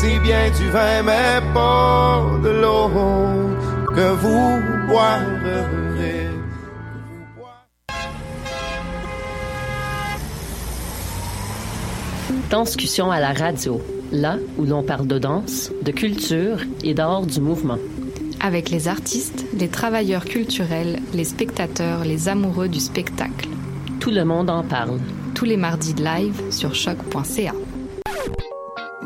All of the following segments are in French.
si bien du vin, mais pas de l'eau que vous boirez. Danscussion à la radio, là où l'on parle de danse, de culture et d'art du mouvement. Avec les artistes, les travailleurs culturels, les spectateurs, les amoureux du spectacle. Tout le monde en parle. Tous les mardis de live sur choc.ca.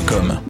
Radio-Canada.com.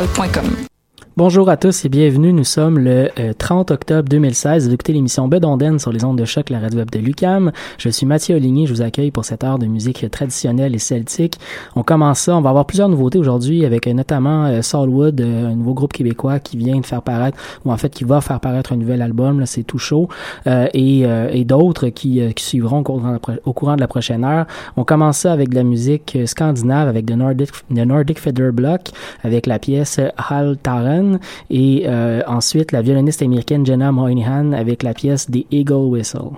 mondialmontréal.com. Bonjour à tous et bienvenue. Nous sommes le euh, 30 octobre 2016. Vous écoutez l'émission Bedonden sur les ondes de choc, la radio web de Lucam. Je suis Mathieu Oligny. Je vous accueille pour cette heure de musique traditionnelle et celtique. On commence ça. On va avoir plusieurs nouveautés aujourd'hui avec euh, notamment euh, Soulwood, euh, un nouveau groupe québécois qui vient de faire paraître, ou en fait qui va faire paraître un nouvel album. C'est tout chaud. Euh, et, euh, d'autres qui, suivront au courant, de la prochaine heure. On commence ça avec de la musique scandinave avec The Nordic, The Nordic Feather Block avec la pièce Et euh, ensuite la violoniste américaine Jenna Moynihan avec la pièce The Eagle Whistle.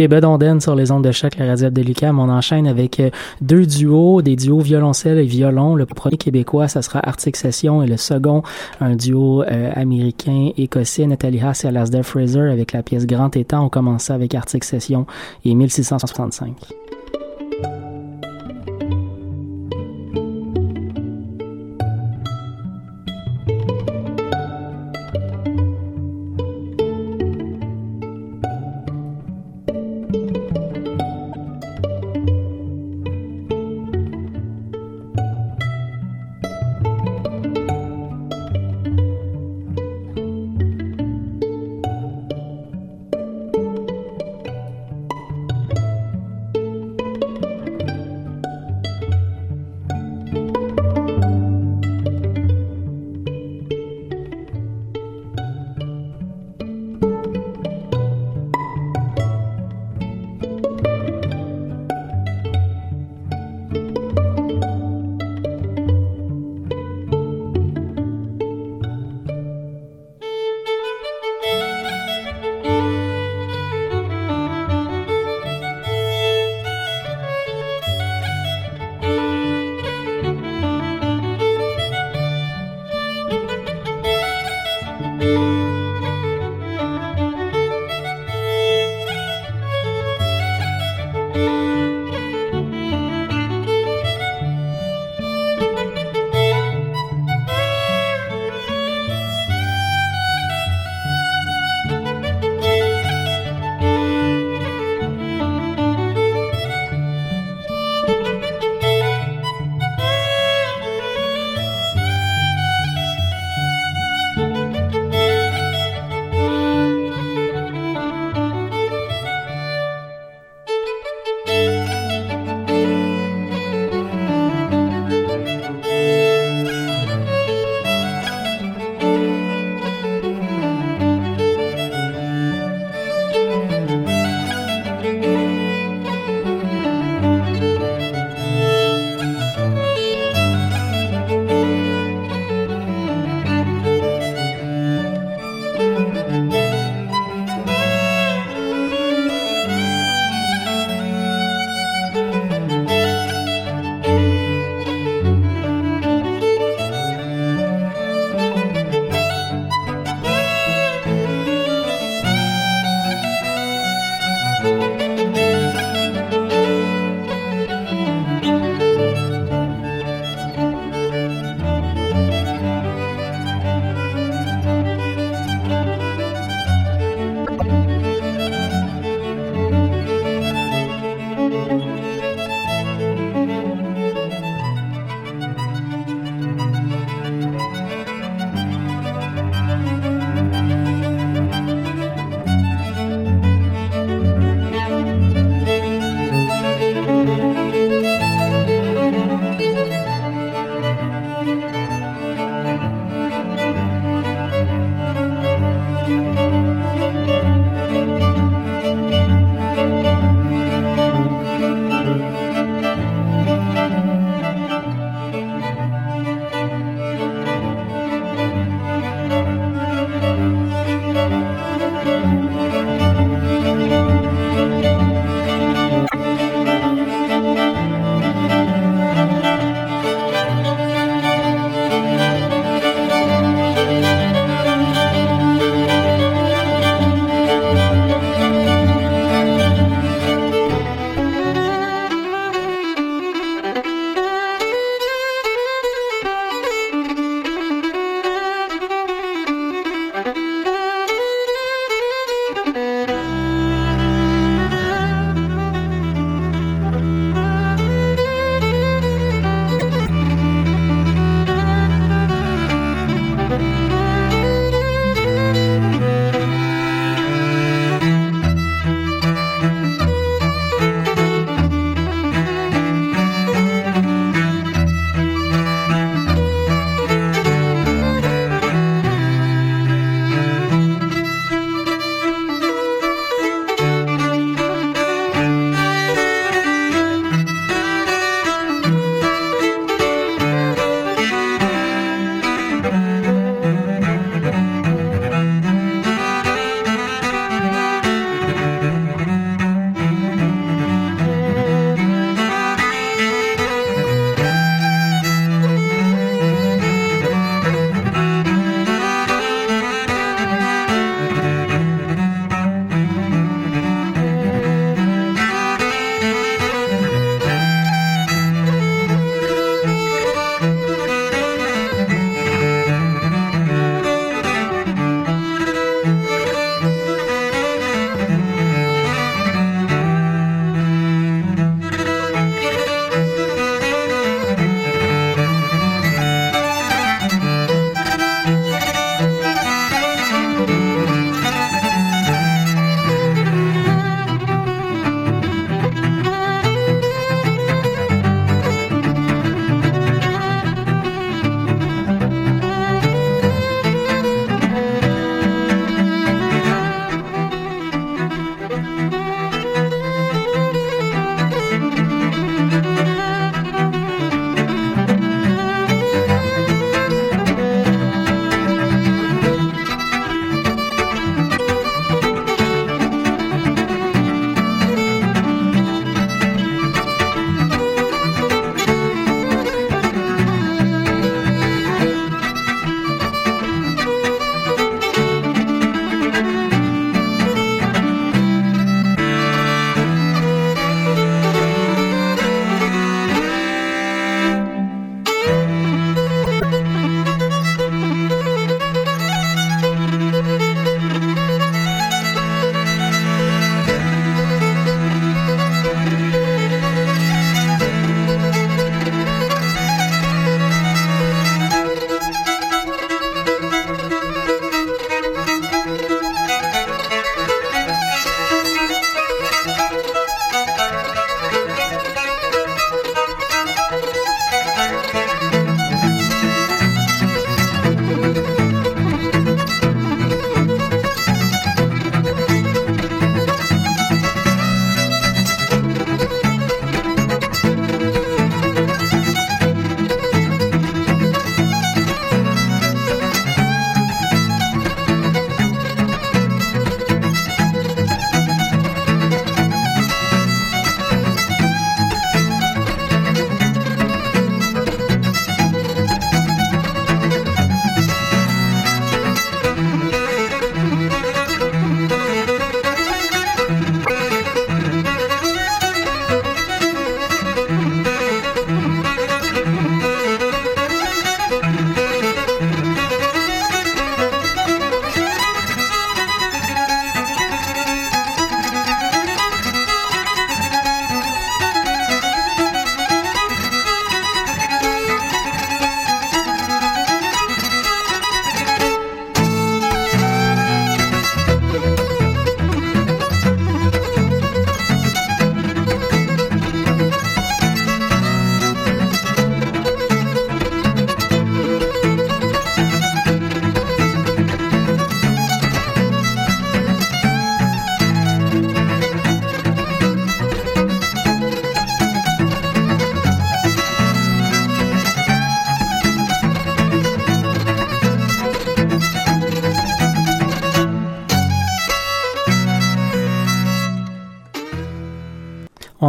Écoutez Bedonden sur les ondes de choc, la radio de Lucam. On enchaîne avec euh, deux duos, des duos violoncelle et violon. Le premier québécois, ça sera Arctic Session et le second, un duo euh, américain écossais, Nathalie Haas et Alasdair Fraser avec la pièce Grand Étang. On commence avec Arctic Session et 1665.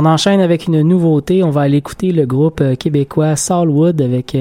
On enchaîne avec une nouveauté. On va aller écouter le groupe euh, québécois Salwood avec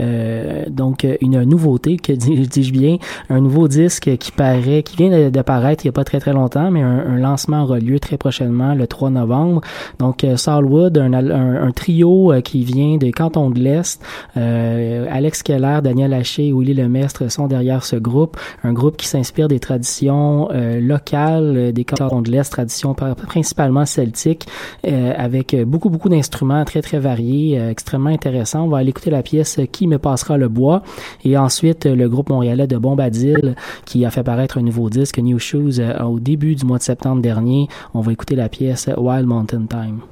euh, donc une nouveauté, que dis-je bien, un nouveau disque qui paraît, qui vient de, paraître il n'y a pas très très longtemps, mais un, lancement aura lieu très prochainement, le 3 novembre. Donc Salwood, un, trio qui vient des cantons de l'Est. Alex Keller, Daniel Haché et Willy Lemestre sont derrière ce groupe. Un groupe qui s'inspire des traditions locales des cantons de l'Est, traditions principalement celtiques, euh, avec beaucoup, beaucoup d'instruments très, très variés, euh, extrêmement intéressants. On va aller écouter la pièce Qui me passera le bois et ensuite le groupe montréalais de Bombadil qui a fait paraître un nouveau disque, New Shoes, euh, au début du mois de septembre dernier. On va écouter la pièce Wild Mountain Time.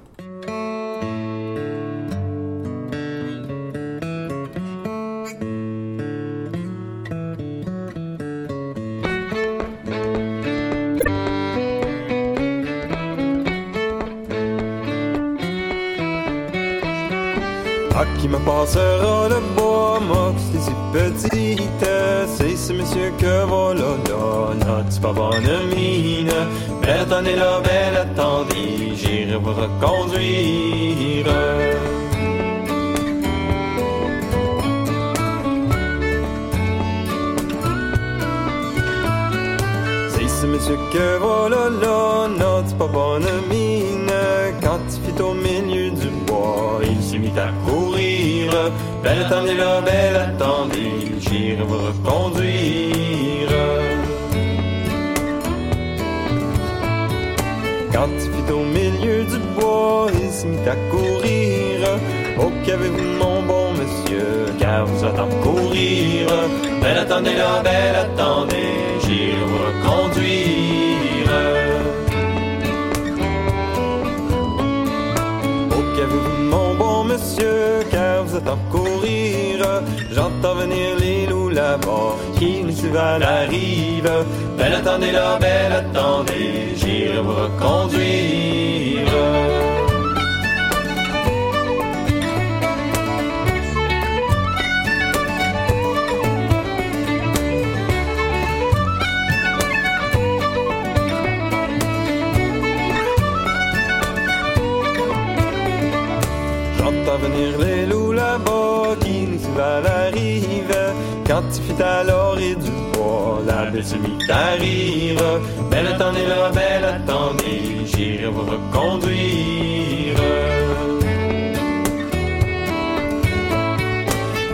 Bois, c'est ce monsieur que voilà là, n'a-tu pas bonne mine? Mais attendez la belle, attendez, j'irai vous reconduire. C'est ce monsieur que voilà là, n'a-tu pas bonne mine? Quand tu fit au milieu du bois, il s'est mis à courir. Belle attendez là, belle attendez, j'irai vous reconduire. Quand il fit au milieu du bois, il se mit à courir. Oh, qu'avez-vous, mon bon monsieur, car vous attend courir. Belle attendez là, belle attendez, j'irai vous reconduire. Oh, qu'avez-vous, mon bon monsieur, attend courir. J'entends venir les loups là-bas qui nous suivent à la rive. Belle attendez là, belle attendez, j'irai vous reconduire. À l'orée du bois, la se mit à rire. Belle attendez là, belle attendez, j'irai vous reconduire.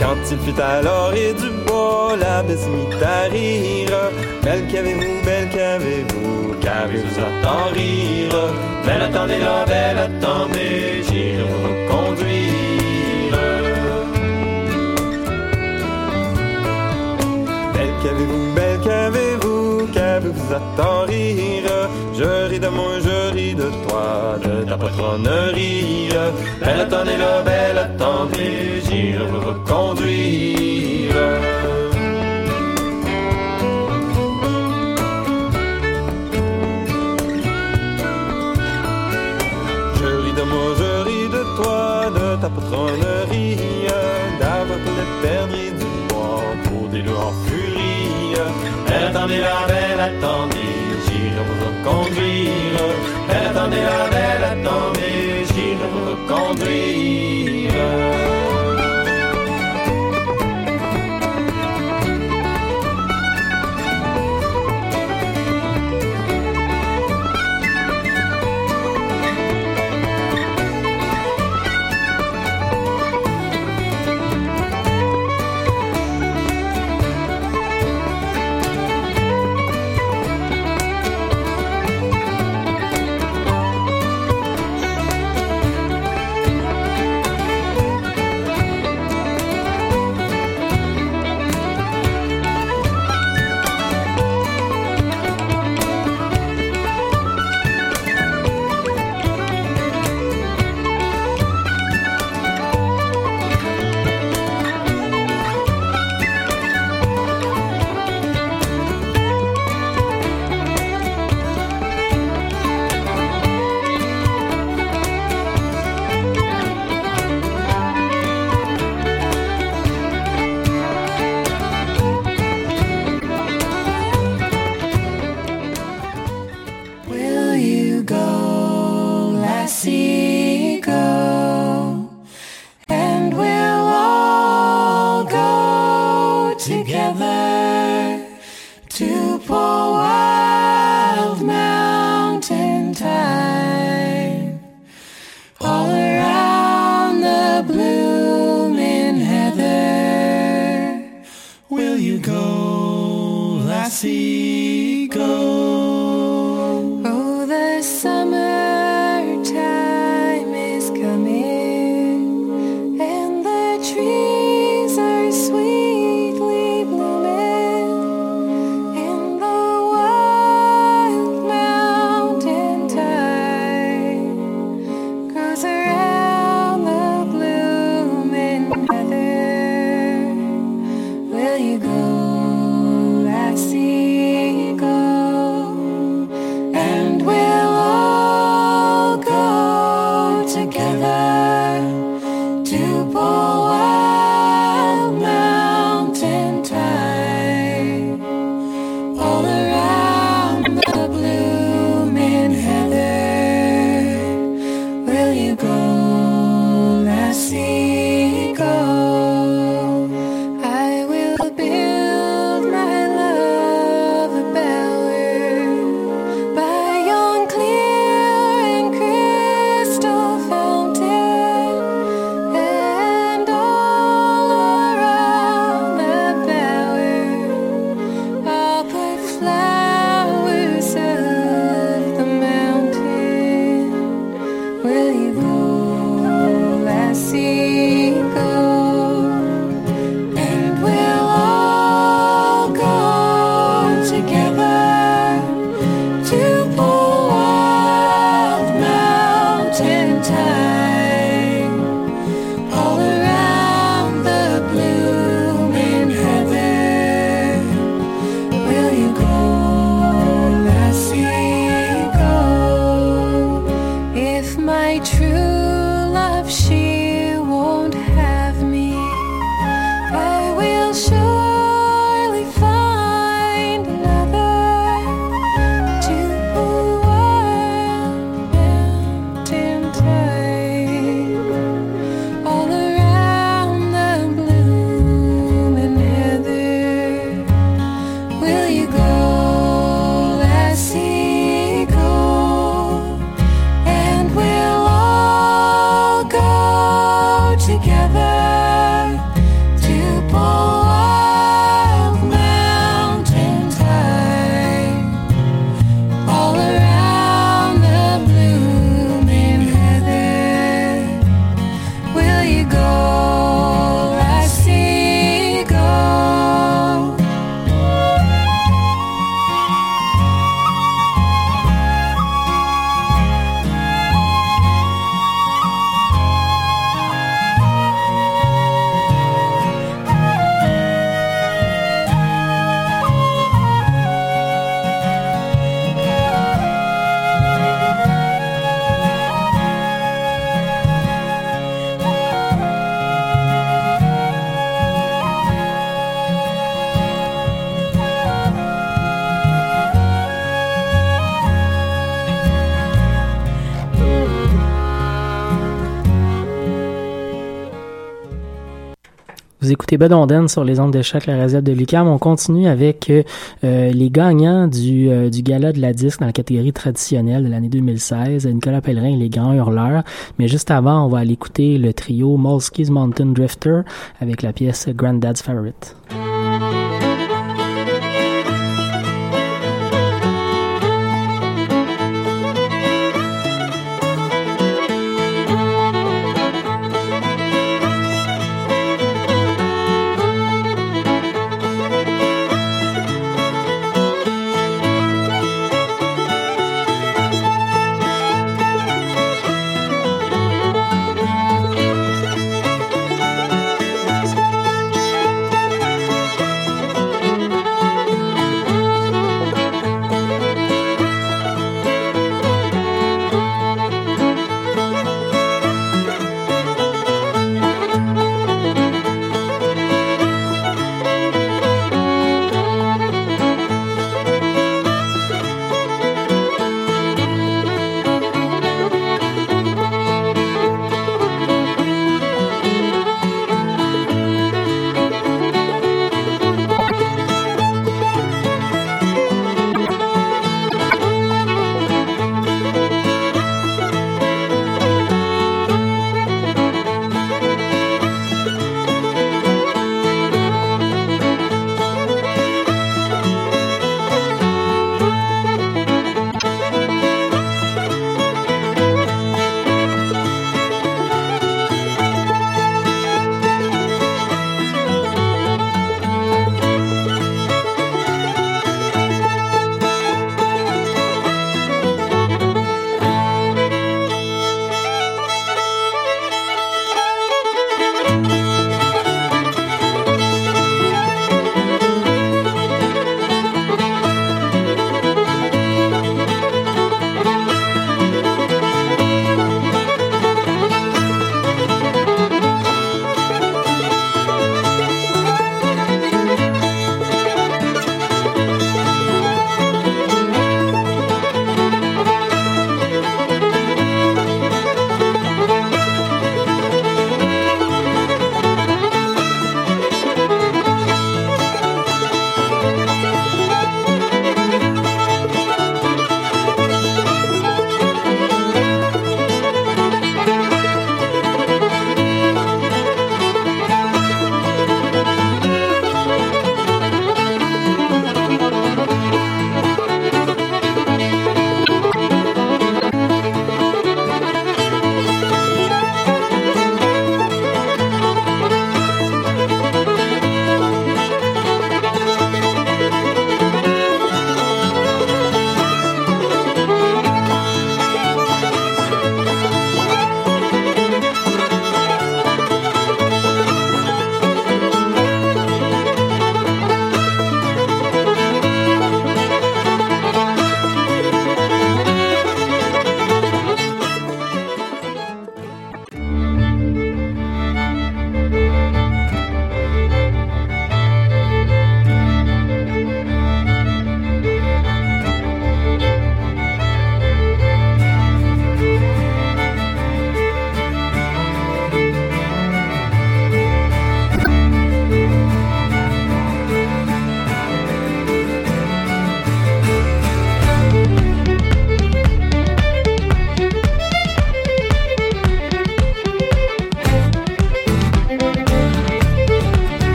Quand il fut à l'orée du bois, la belle se mit à rire. Belle qu'avez-vous, belle qu'avez-vous, qu'avez-vous à tant rire? Belle attendez là, belle attendez, j'irai vous reconduire. Qu'avez-vous, belle, qu'avez-vous, qu'avez-vous à t'en rire? Je ris de moi, je ris de toi, de ta patronnerie. Belle, attendez là, belle, attendez, j'irai vous reconduire. Attendez see. écouter Bud sur les ondes de choc, le réserve de Lucam. On continue avec euh, les gagnants du, euh, du gala de la disque dans la catégorie traditionnelle de l'année 2016. Nicolas Pellerin et les grands hurleurs. Mais juste avant, on va aller écouter le trio Molsky's Mountain Drifter avec la pièce Granddad's Favorite.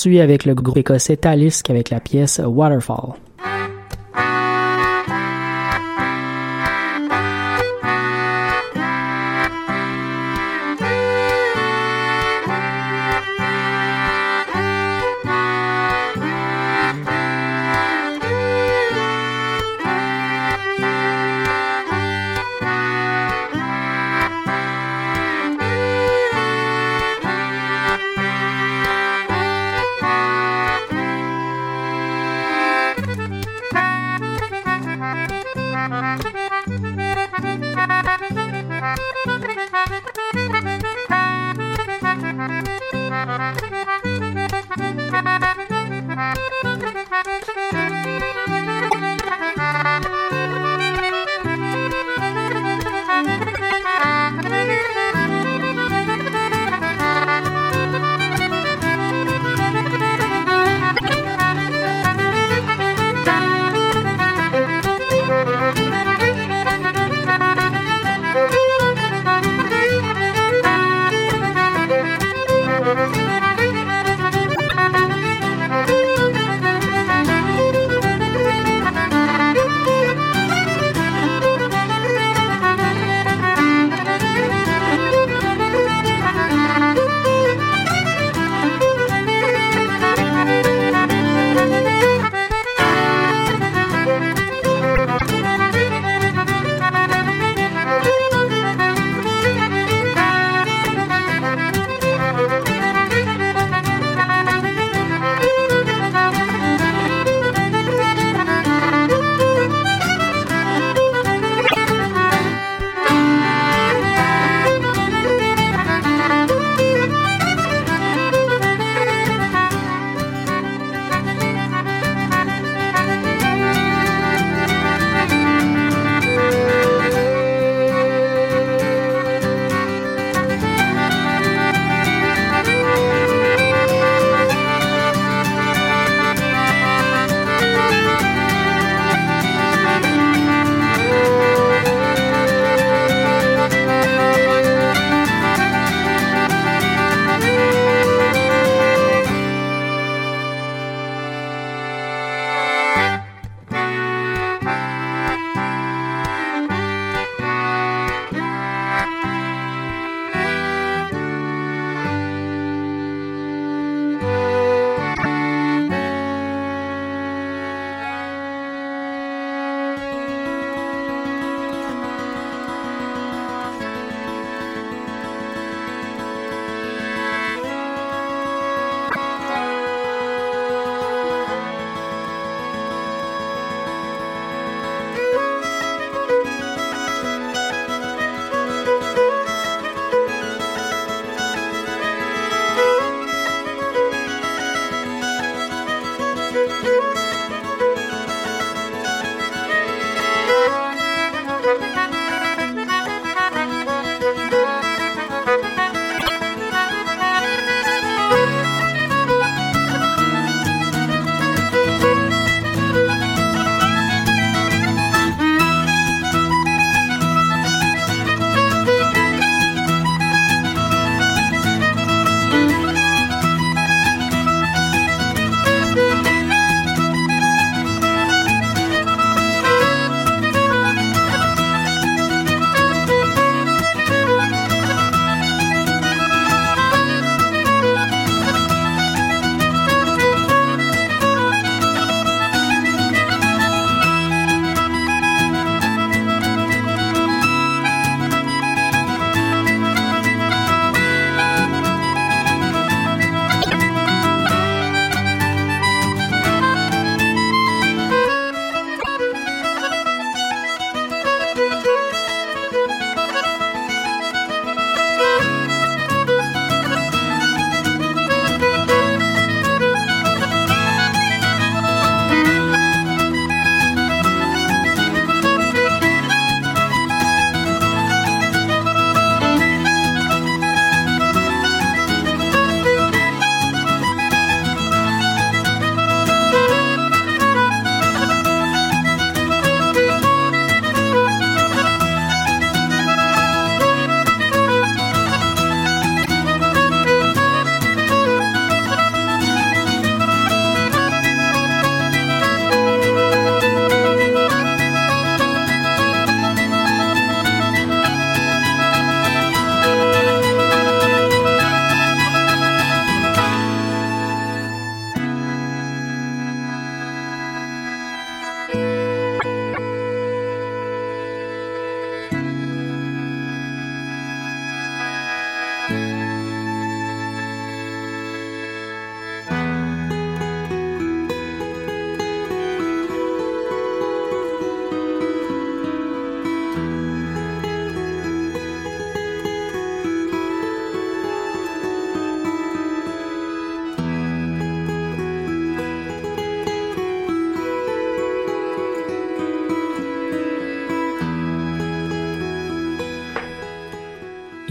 Poursuit avec le groupe écossais Talisk avec la pièce Waterfall.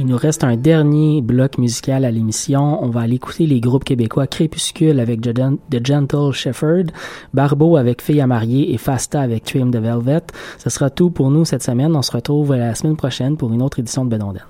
Nous reste un dernier bloc musical à l'émission. On va aller écouter les groupes québécois Crépuscule avec The Gen- The Gentle Shepherd, Barbeau avec Fille à marier et Fasta avec Trim de Velvet. Ce sera tout pour nous cette semaine. On se retrouve la semaine prochaine pour une autre édition de Bedonden.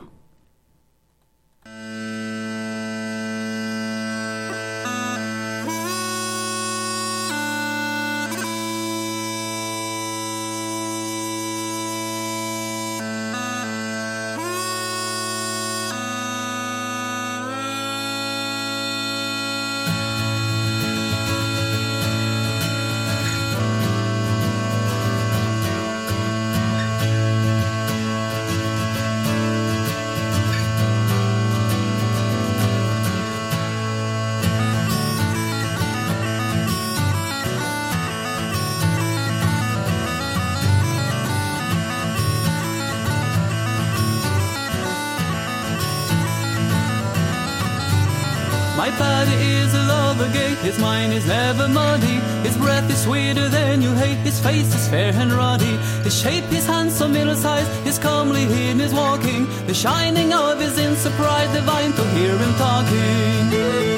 Ruddy. His handsome, middle size, his comely in his walking. The shining of his in surprise divine to hear him talking.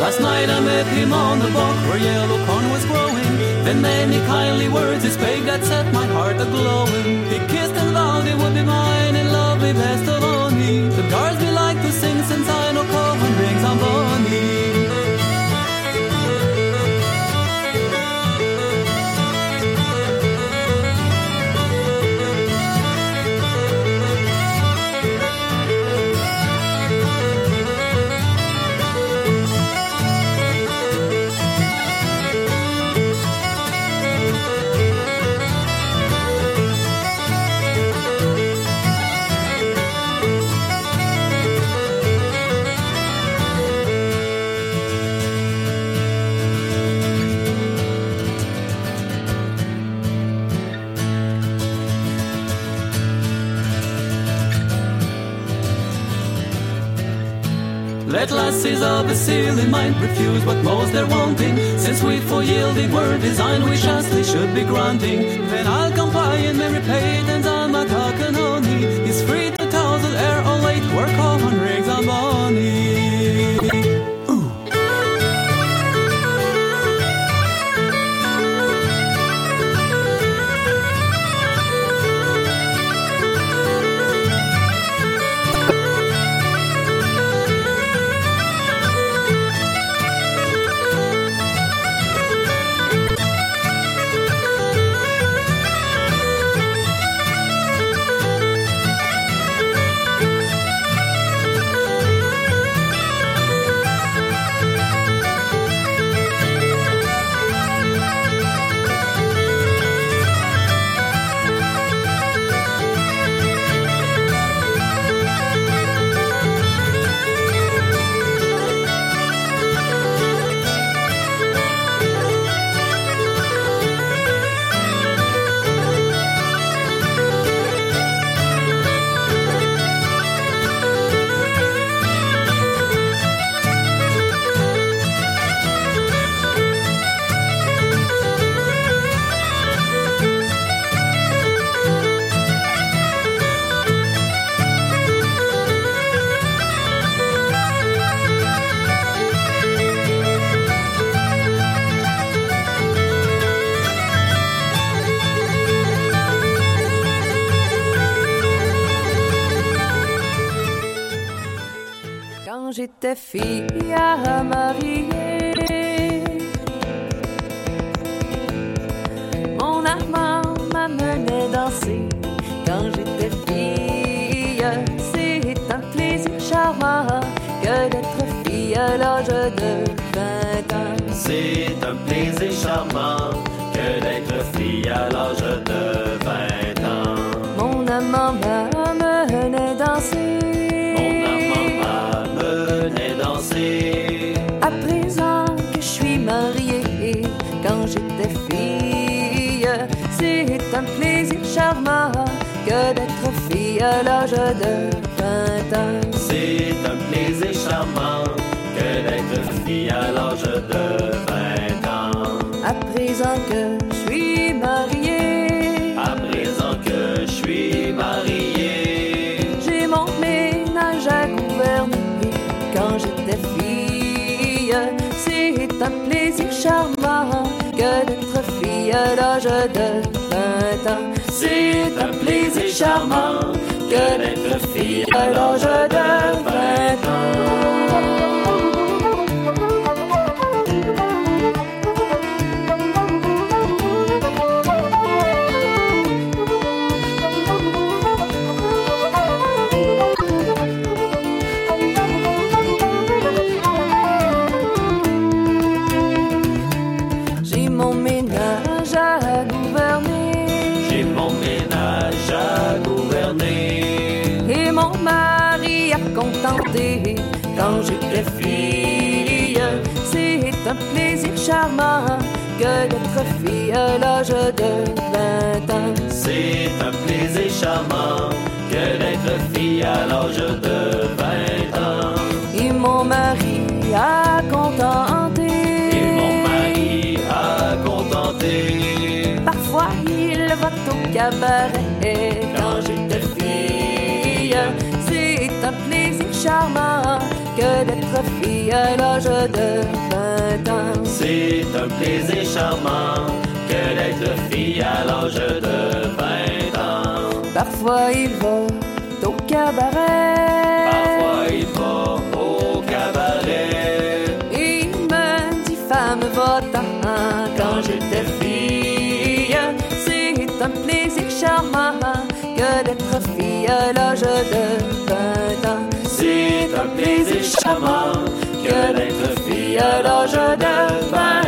Last night I met him on the walk where yellow corn was growing. Then many kindly words he spake that set my heart a glowing. He kissed it would be mine in lovely we. The cars be like to sing since I know Cohen rings on Bonnie. A silly mind refuse what most they're wanting. Since we for yielding were designed, we justly should be granting. Then I'll comply in merry paidens Quand j'étais fille à marier, mon amant m'amenait danser. Quand j'étais fille, c'est un plaisir charmant que d'être fille à l'âge de 20 ans. C'est un plaisir charmant que d'être fille à l'âge de 20 l'âge de 20 ans. C'est un plaisir charmant que d'être fille à l'âge de 20 ans. À présent que je suis mariée, À présent que je suis marié, j'ai mon ménage à gouverner. Quand j'étais fille, c'est un plaisir charmant que d'être fille à l'âge de 20 ans. c'est un plaisir charmant que d'être fille à l'âge de fille à l'âge de 20 ans. C'est un plaisir charmant que d'être fille à l'âge de 20 ans. Parfois il va au cabaret. Parfois il va au cabaret. Et il me dit femme va-t'en quand j'étais fille. C'est un plaisir charmant que d'être fille à l'âge de 20 ans. Un plaisir charmant que d'être fille à l'âge de 20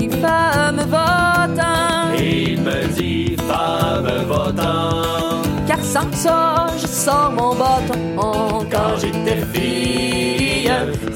dit femme va-t'en. Et il me dit femme va-t'en. Car sans ça, je sors mon bâton quand j'étais fille.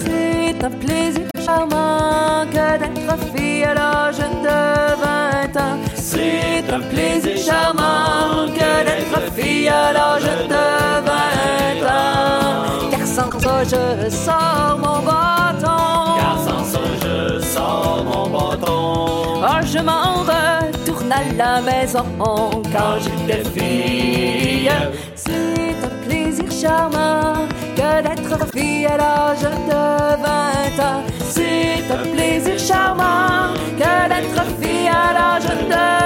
C'est un plaisir charmant que d'être fille à l'âge de 20 ans. C'est un plaisir charmant que d'être fille à l'âge de 20 ans. Sans ça, je sors mon bâton. Car sans ça, je sors mon bâton. Oh, je m'en retourne à la maison quand j'étais fille. C'est un plaisir charmant que d'être fille à l'âge de 20 ans. C'est un plaisir charmant que d'être fille à l'âge de